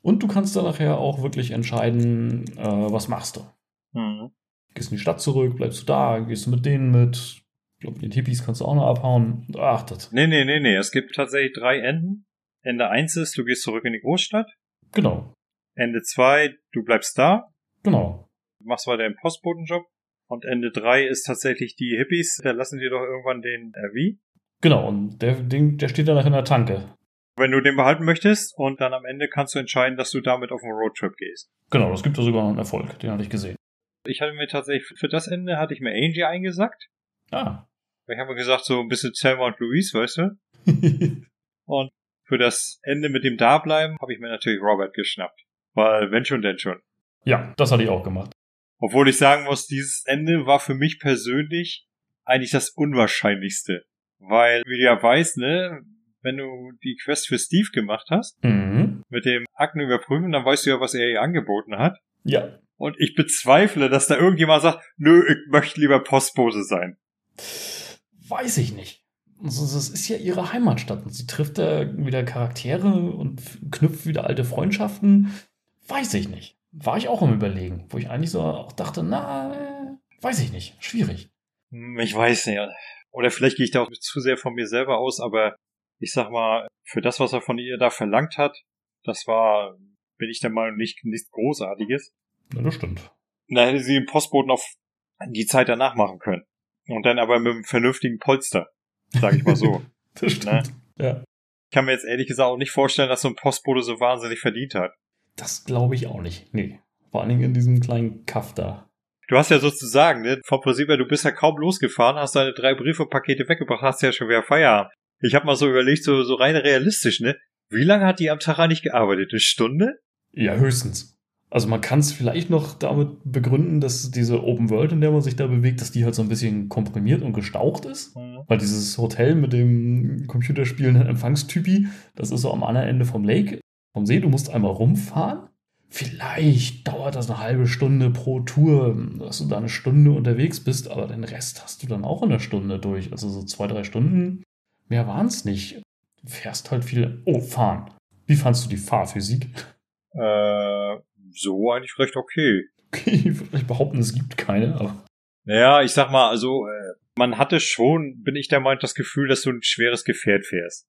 Und du kannst dann nachher auch wirklich entscheiden, äh, was machst du. Mhm. Gehst in die Stadt zurück, bleibst du da, gehst du mit denen mit, glaube, den Hippies kannst du auch noch abhauen. Ach, das. Nee, nee, nee, nee. Es gibt tatsächlich drei Enden. Ende 1 ist, du gehst zurück in die Großstadt. Genau. Ende 2, du bleibst da. Genau. Du machst weiter den Postbotenjob. Und Ende 3 ist tatsächlich die Hippies, da lassen die doch irgendwann den RV. Genau, und der, der steht danach in der Tanke. Wenn du den behalten möchtest und dann am Ende kannst du entscheiden, dass du damit auf einen Roadtrip gehst. Genau, das gibt da sogar einen Erfolg, den hatte ich gesehen. Ich hatte mir tatsächlich, für das Ende hatte ich mir Angie eingesackt. Ah. Ich habe gesagt, so ein bisschen Selma und Louise, weißt du? und für das Ende mit dem Dableiben habe ich mir natürlich Robert geschnappt. Weil wenn schon, denn schon. Ja, das hatte ich auch gemacht. Obwohl ich sagen muss, dieses Ende war für mich persönlich eigentlich das Unwahrscheinlichste. Weil, wie du ja weißt, ne, wenn du die Quest für Steve gemacht hast, mhm. mit dem Akten überprüfen, dann weißt du ja, was er ihr angeboten hat. Ja. Und ich bezweifle, dass da irgendjemand sagt, nö, ich möchte lieber Postbose sein weiß ich nicht. Also, das ist ja ihre Heimatstadt und sie trifft da wieder Charaktere und knüpft wieder alte Freundschaften. Weiß ich nicht. War ich auch im Überlegen, wo ich eigentlich so auch dachte, na, weiß ich nicht. Schwierig. Ich weiß nicht. Oder vielleicht gehe ich da auch zu sehr von mir selber aus, aber ich sag mal, für das, was er von ihr da verlangt hat, das war, bin ich der Meinung, nicht, nichts Großartiges. Ja, das stimmt. Da hätte sie den Postboten auf die Zeit danach machen können. Und dann aber mit einem vernünftigen Polster, sag ich mal so. das stimmt. Ne? Ja. Ich kann mir jetzt ehrlich gesagt auch nicht vorstellen, dass so ein Postbote so wahnsinnig verdient hat. Das glaube ich auch nicht. Nee. Vor allen Dingen in diesem kleinen Kaff da. Du hast ja sozusagen, ne, vom Prinzip her, du bist ja kaum losgefahren, hast deine drei Briefepakete weggebracht, hast ja schon wieder Feierabend. Ich habe mal so überlegt, so, so rein realistisch, ne? Wie lange hat die am Tag eigentlich gearbeitet? Eine Stunde? Ja, höchstens. Also man kann es vielleicht noch damit begründen, dass diese Open World, in der man sich da bewegt, dass die halt so ein bisschen komprimiert und gestaucht ist. Mhm. Weil dieses Hotel mit dem computerspielenden Empfangstypi, das ist so am anderen Ende vom Lake, vom See. Du musst einmal rumfahren. Vielleicht dauert das eine halbe Stunde pro Tour, dass du da eine Stunde unterwegs bist, aber den Rest hast du dann auch in einer Stunde durch. Also so zwei, drei Stunden. Mehr waren es nicht. Du fährst halt viel. Oh, fahren. Wie fandst du die Fahrphysik? Äh, so eigentlich recht okay. Okay, ich würde nicht behaupten, es gibt keine, aber. Naja, ich sag mal, also, äh, man hatte schon, bin ich der Meinung, das Gefühl, dass du ein schweres Gefährt fährst.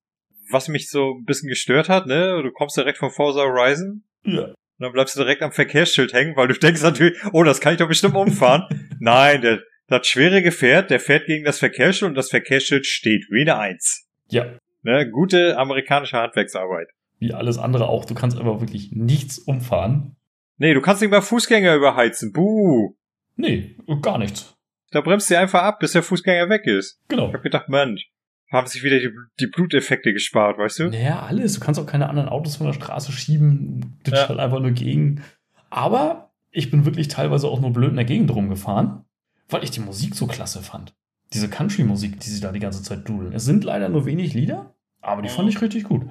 Was mich so ein bisschen gestört hat, ne, du kommst direkt von Forza Horizon. Ja. Und dann bleibst du direkt am Verkehrsschild hängen, weil du denkst natürlich, oh, das kann ich doch bestimmt umfahren. Nein, der, das schwere Gefährt, der fährt gegen das Verkehrsschild und das Verkehrsschild steht wie eine Eins. Ja. Ne, gute amerikanische Handwerksarbeit. Wie alles andere auch. Du kannst einfach wirklich nichts umfahren. Nee, du kannst nicht mal Fußgänger überheizen. Buh. Nee, gar nichts. Da bremst du einfach ab, bis der Fußgänger weg ist. Genau. Ich hab gedacht, Mensch, haben sich wieder die, die Bluteffekte gespart, weißt du? Naja, alles. Du kannst auch keine anderen Autos von der Straße schieben. Du ja. halt einfach nur gegen. Aber ich bin wirklich teilweise auch nur blöd in der Gegend rumgefahren, weil ich die Musik so klasse fand. Diese Country-Musik, die sie da die ganze Zeit dudeln. Es sind leider nur wenig Lieder, aber die fand ich richtig gut.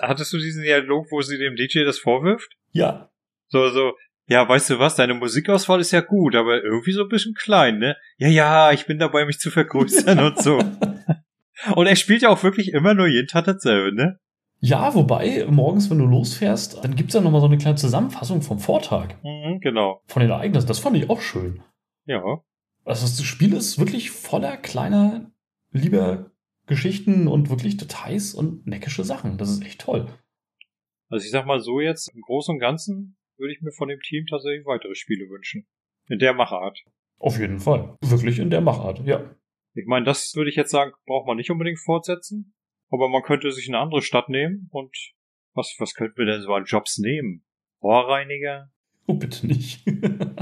Hattest du diesen Dialog, wo sie dem DJ das vorwirft? Ja. So, so, ja, weißt du was, deine Musikauswahl ist ja gut, aber irgendwie so ein bisschen klein, ne? Ja, ja, ich bin dabei, mich zu vergrößern und so. Und er spielt ja auch wirklich immer nur jeden Tag dasselbe, ne? Ja, wobei, morgens, wenn du losfährst, dann gibt's ja nochmal so eine kleine Zusammenfassung vom Vortag. Mhm, genau. Von den Ereignissen. Das fand ich auch schön. Ja. Also das Spiel ist wirklich voller kleiner, lieber Geschichten und wirklich Details und neckische Sachen. Das ist echt toll. Also ich sag mal so jetzt, im Großen und Ganzen würde ich mir von dem Team tatsächlich weitere Spiele wünschen. In der Machart. Auf jeden Fall. Wirklich in der Machart, ja. Ich meine, das würde ich jetzt sagen, braucht man nicht unbedingt fortsetzen. Aber man könnte sich eine andere Stadt nehmen und was, was könnten wir denn so an Jobs nehmen? Rohrreiniger? Oh, bitte nicht.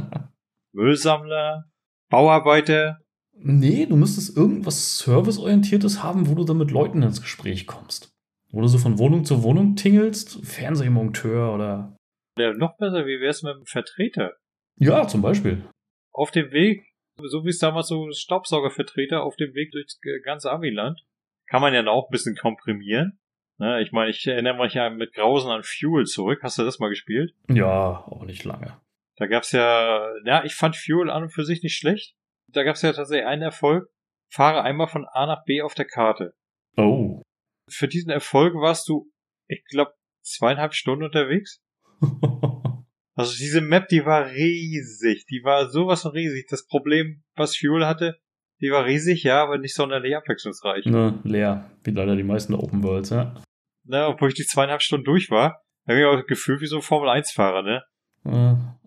Müllsammler? Bauarbeiter? Nee, du müsstest irgendwas Serviceorientiertes haben, wo du dann mit Leuten ins Gespräch kommst. Wo du so von Wohnung zu Wohnung tingelst, Fernsehmonteur oder. Ja, noch besser, wie wär's mit einem Vertreter? Ja, zum Beispiel. Auf dem Weg, so wie es damals so Staubsaugervertreter auf dem Weg durchs ganze Amiland, kann man ja auch ein bisschen komprimieren. Ne, ich meine, ich erinnere mich ja mit Grausen an Fuel zurück. Hast du das mal gespielt? Ja, auch nicht lange. Da gab's ja, ja, ich fand Fuel an und für sich nicht schlecht. Da gab's ja tatsächlich einen Erfolg. Fahre einmal von A nach B auf der Karte. Oh. Für diesen Erfolg warst du, ich glaube, zweieinhalb Stunden unterwegs. also diese Map, die war riesig. Die war sowas von riesig. Das Problem, was Fuel hatte, die war riesig, ja, aber nicht sonderlich abwechslungsreich. Ne, leer. Wie leider die meisten Open Worlds, ja. Na, obwohl ich die zweieinhalb Stunden durch war, habe ich auch das Gefühl wie so ein Formel-1-Fahrer, ne?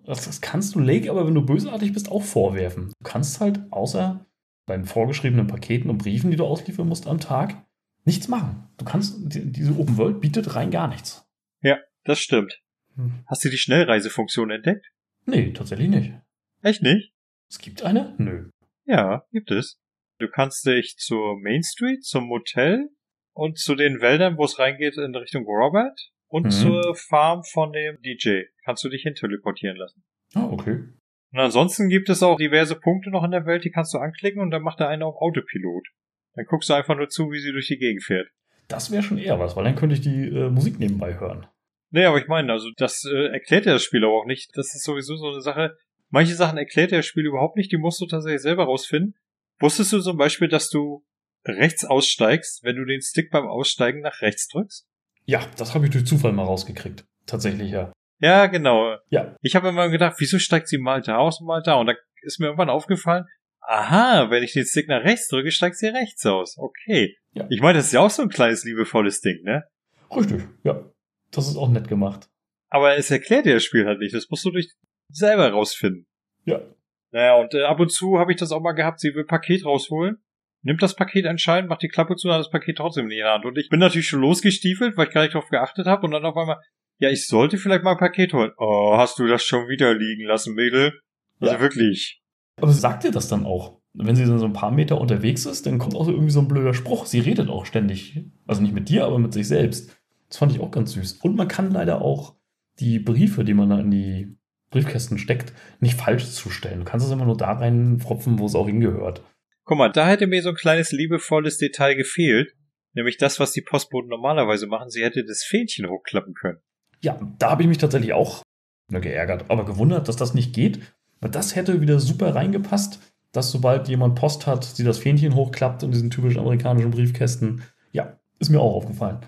Das, das kannst du Lake aber, wenn du bösartig bist, auch vorwerfen. Du kannst halt außer deinen vorgeschriebenen Paketen und Briefen, die du ausliefern musst am Tag, nichts machen. Du kannst, diese Open World bietet rein gar nichts. Ja, das stimmt. Hm. Hast du die Schnellreisefunktion entdeckt? Nee, tatsächlich nicht. Echt nicht? Es gibt eine? Nö. Ja, gibt es. Du kannst dich zur Main Street, zum Motel und zu den Wäldern, wo es reingeht in Richtung Robert und mhm. zur Farm von dem DJ. Kannst du dich hin teleportieren lassen. Ah, okay. Und ansonsten gibt es auch diverse Punkte noch in der Welt, die kannst du anklicken und dann macht er eine auf Autopilot. Dann guckst du einfach nur zu, wie sie durch die Gegend fährt. Das wäre schon eher was, weil dann könnte ich die äh, Musik nebenbei hören. Nee, aber ich meine, also das äh, erklärt ja das Spiel aber auch nicht. Das ist sowieso so eine Sache, Manche Sachen erklärt der Spiel überhaupt nicht, die musst du tatsächlich selber rausfinden. Wusstest du zum Beispiel, dass du rechts aussteigst, wenn du den Stick beim Aussteigen nach rechts drückst? Ja, das habe ich durch Zufall mal rausgekriegt. Tatsächlich, ja. Ja, genau. Ja. Ich habe immer gedacht, wieso steigt sie mal da aus und mal da? Und da ist mir irgendwann aufgefallen, aha, wenn ich den Stick nach rechts drücke, steigt sie rechts aus. Okay. Ja. Ich meine, das ist ja auch so ein kleines liebevolles Ding, ne? Richtig, ja. Das ist auch nett gemacht. Aber es erklärt dir das Spiel halt nicht. Das musst du durch selber rausfinden. Ja. Naja, und äh, ab und zu habe ich das auch mal gehabt, sie will Paket rausholen, nimmt das Paket anscheinend, macht die Klappe zu und hat das Paket trotzdem in der Hand. Und ich bin natürlich schon losgestiefelt, weil ich gar nicht drauf geachtet habe und dann auf einmal, ja, ich sollte vielleicht mal ein Paket holen. Oh, hast du das schon wieder liegen lassen, Mädel? Also ja. wirklich. Aber sagt ihr das dann auch? Wenn sie dann so ein paar Meter unterwegs ist, dann kommt auch irgendwie so ein blöder Spruch. Sie redet auch ständig. Also nicht mit dir, aber mit sich selbst. Das fand ich auch ganz süß. Und man kann leider auch die Briefe, die man da in die Briefkästen steckt, nicht falsch zustellen. Du kannst es immer nur da reinfropfen, wo es auch hingehört. Guck mal, da hätte mir so ein kleines liebevolles Detail gefehlt. Nämlich das, was die Postboten normalerweise machen. Sie hätte das Fähnchen hochklappen können. Ja, da habe ich mich tatsächlich auch nur geärgert, aber gewundert, dass das nicht geht. Weil das hätte wieder super reingepasst, dass sobald jemand Post hat, sie das Fähnchen hochklappt in diesen typischen amerikanischen Briefkästen. Ja, ist mir auch aufgefallen.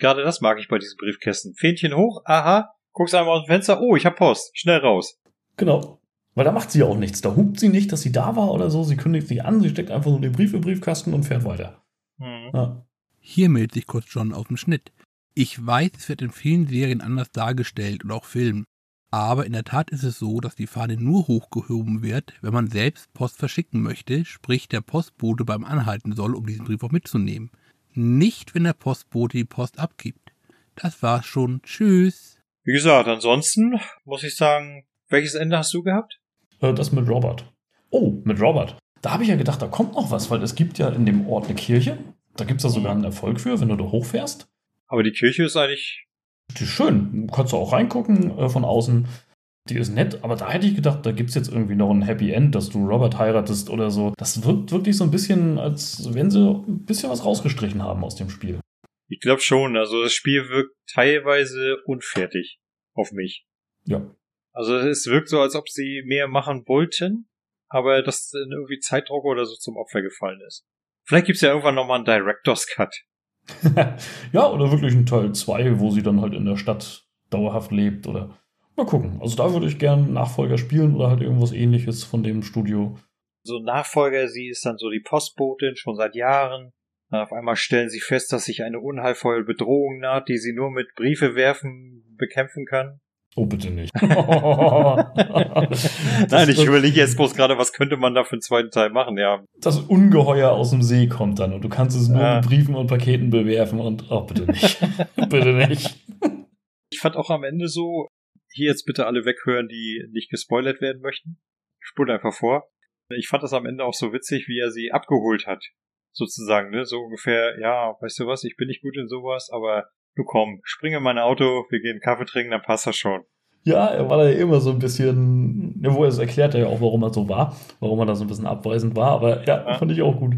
Gerade das mag ich bei diesen Briefkästen. Fähnchen hoch, aha, guckst einmal aus dem Fenster, oh, ich hab Post, schnell raus. Genau. Weil da macht sie ja auch nichts. Da hupt sie nicht, dass sie da war oder so. Sie kündigt sich an, sie steckt einfach nur den Brief im Briefkasten und fährt weiter. Mhm. Ja. Hier meldet sich kurz John aus dem Schnitt. Ich weiß, es wird in vielen Serien anders dargestellt und auch Filmen. Aber in der Tat ist es so, dass die Fahne nur hochgehoben wird, wenn man selbst Post verschicken möchte, sprich der Postbote beim Anhalten soll, um diesen Brief auch mitzunehmen. Nicht, wenn der Postbote die Post abgibt. Das war's schon. Tschüss. Wie gesagt, ansonsten muss ich sagen, welches Ende hast du gehabt? Äh, das mit Robert. Oh, mit Robert. Da habe ich ja gedacht, da kommt noch was, weil es gibt ja in dem Ort eine Kirche. Da gibt es ja sogar einen Erfolg für, wenn du da hochfährst. Aber die Kirche ist eigentlich. Die ist schön. Kannst du auch reingucken äh, von außen. Die ist nett, aber da hätte ich gedacht, da gibt es jetzt irgendwie noch ein Happy End, dass du Robert heiratest oder so. Das wirkt wirklich so ein bisschen, als wenn sie ein bisschen was rausgestrichen haben aus dem Spiel. Ich glaube schon. Also das Spiel wirkt teilweise unfertig auf mich. Ja. Also es wirkt so, als ob sie mehr machen wollten, aber das irgendwie Zeitdruck oder so zum Opfer gefallen ist. Vielleicht gibt's ja irgendwann nochmal einen Director's Cut. ja, oder wirklich ein Teil 2, wo sie dann halt in der Stadt dauerhaft lebt oder mal gucken. Also da würde ich gern Nachfolger spielen oder halt irgendwas ähnliches von dem Studio. So Nachfolger, sie ist dann so die Postbotin schon seit Jahren auf einmal stellen sie fest, dass sich eine unheilvolle Bedrohung naht, die sie nur mit Briefe werfen bekämpfen kann. Oh, bitte nicht. Nein, ich überlege jetzt bloß gerade, was könnte man da für einen zweiten Teil machen, ja. Das Ungeheuer aus dem See kommt dann und du kannst es nur Ja. mit Briefen und Paketen bewerfen und, oh, bitte nicht. bitte nicht. Ich fand auch am Ende so, hier jetzt bitte alle weghören, die nicht gespoilert werden möchten. Spult einfach vor. Ich fand das am Ende auch so witzig, wie er sie abgeholt hat. Sozusagen, ne? So ungefähr, ja, weißt du was, ich bin nicht gut in sowas, aber du komm, spring in mein Auto, wir gehen Kaffee trinken, dann passt das schon. Ja, er war da ja immer so ein bisschen, wo er es erklärt ja auch, warum er so war, warum er da so ein bisschen abweisend war, aber ja, Ja. fand ich auch gut.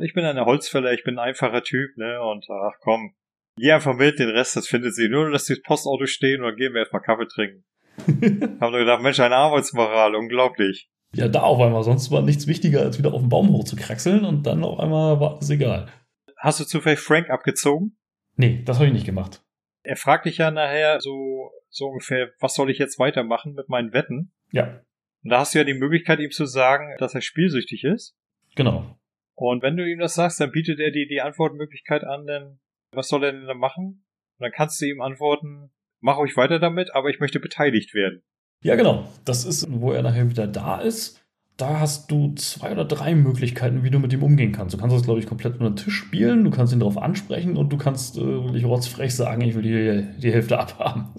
Ich bin eine Holzfäller, ich bin ein einfacher Typ, ne? Und ach komm, geh einfach mit, den Rest, das findet sie. Nur, dass die Postauto stehen und dann gehen wir erstmal Kaffee trinken. Haben wir gedacht, Mensch, eine Arbeitsmoral, unglaublich. Ja, da auf einmal, sonst war nichts wichtiger, als wieder auf den Baum hochzukraxeln und dann auf einmal war es egal. Hast du zufällig Frank abgezogen? Nee, das habe ich nicht gemacht. Er fragt dich ja nachher so, so ungefähr, was soll ich jetzt weitermachen mit meinen Wetten? Ja, Und da hast du ja die Möglichkeit, ihm zu sagen, dass er spielsüchtig ist. genau. Und wenn du ihm das sagst, dann bietet er dir die Antwortmöglichkeit an, denn was soll er denn da machen? Und dann kannst du ihm antworten, mach euch weiter damit, aber ich möchte beteiligt werden. Ja, genau. Das ist, wo er nachher wieder da ist. Da hast du zwei oder drei Möglichkeiten, wie du mit ihm umgehen kannst. Du kannst das, glaube ich, komplett unter den Tisch spielen, du kannst ihn darauf ansprechen und du kannst äh, wirklich rotzfrech sagen, ich will die, die Hälfte abhaben.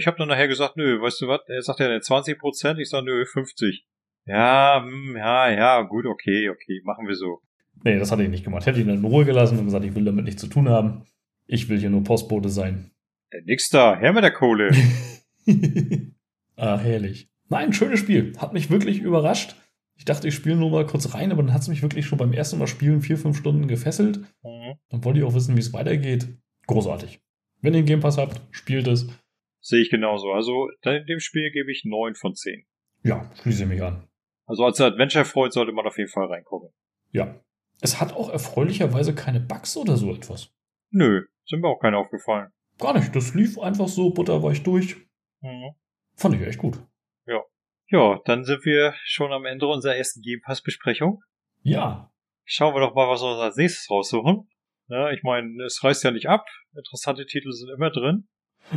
Ich habe dann nachher gesagt, nö, weißt du was? Er sagt ja 20 Prozent, ich sage nö, 50. Ja, hm, ja, ja, gut, okay, okay, machen wir so. Nee, das hatte ich nicht gemacht. Hätte ihn in Ruhe gelassen und gesagt, ich will damit nichts zu tun haben. Ich will hier nur Postbote sein. Der nix da, her mit der Kohle. ah, herrlich. Nein, schönes Spiel. Hat mich wirklich überrascht. Ich dachte, ich spiele nur mal kurz rein, aber dann hat es mich wirklich schon beim ersten Mal spielen vier, fünf Stunden gefesselt. Mhm. Dann wollte ich auch wissen, wie es weitergeht. Großartig. Wenn ihr einen Game Pass habt, spielt es. Sehe ich genauso. Also in dem Spiel gebe ich 9 von 10. Ja, schließe mich an. Also als Adventure-Freund sollte man auf jeden Fall reingucken. Ja. Es hat auch erfreulicherweise keine Bugs oder so etwas. Nö, sind mir auch keine aufgefallen. Gar nicht. Das lief einfach so butterweich durch. Mhm. Fand ich echt gut. Ja, dann sind wir schon am Ende unserer ersten Game Pass-Besprechung. Ja. Schauen wir doch mal, was wir uns als nächstes raussuchen. Ja, ich meine, es reißt ja nicht ab. Interessante Titel sind immer drin.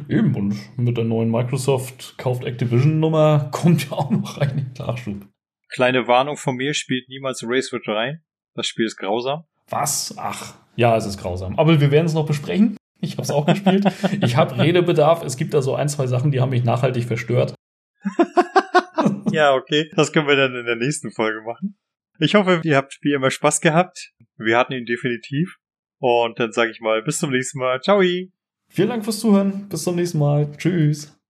Eben. Und mit der neuen Microsoft kauft Activision Nummer kommt ja auch noch rein in den Nachschub. Kleine Warnung von mir, spielt niemals Racewood rein. Das Spiel ist grausam. Was? Ach, ja, es ist grausam. Aber wir werden es noch besprechen. Ich habe es auch gespielt. Ich habe Redebedarf. Es gibt da so ein, zwei Sachen, die haben mich nachhaltig verstört. ja, okay. Das können wir dann in der nächsten Folge machen. Ich hoffe, ihr habt wie immer Spaß gehabt. Wir hatten ihn definitiv. Und dann sage ich mal, bis zum nächsten Mal. Ciao. Vielen Dank fürs Zuhören. Bis zum nächsten Mal. Tschüss.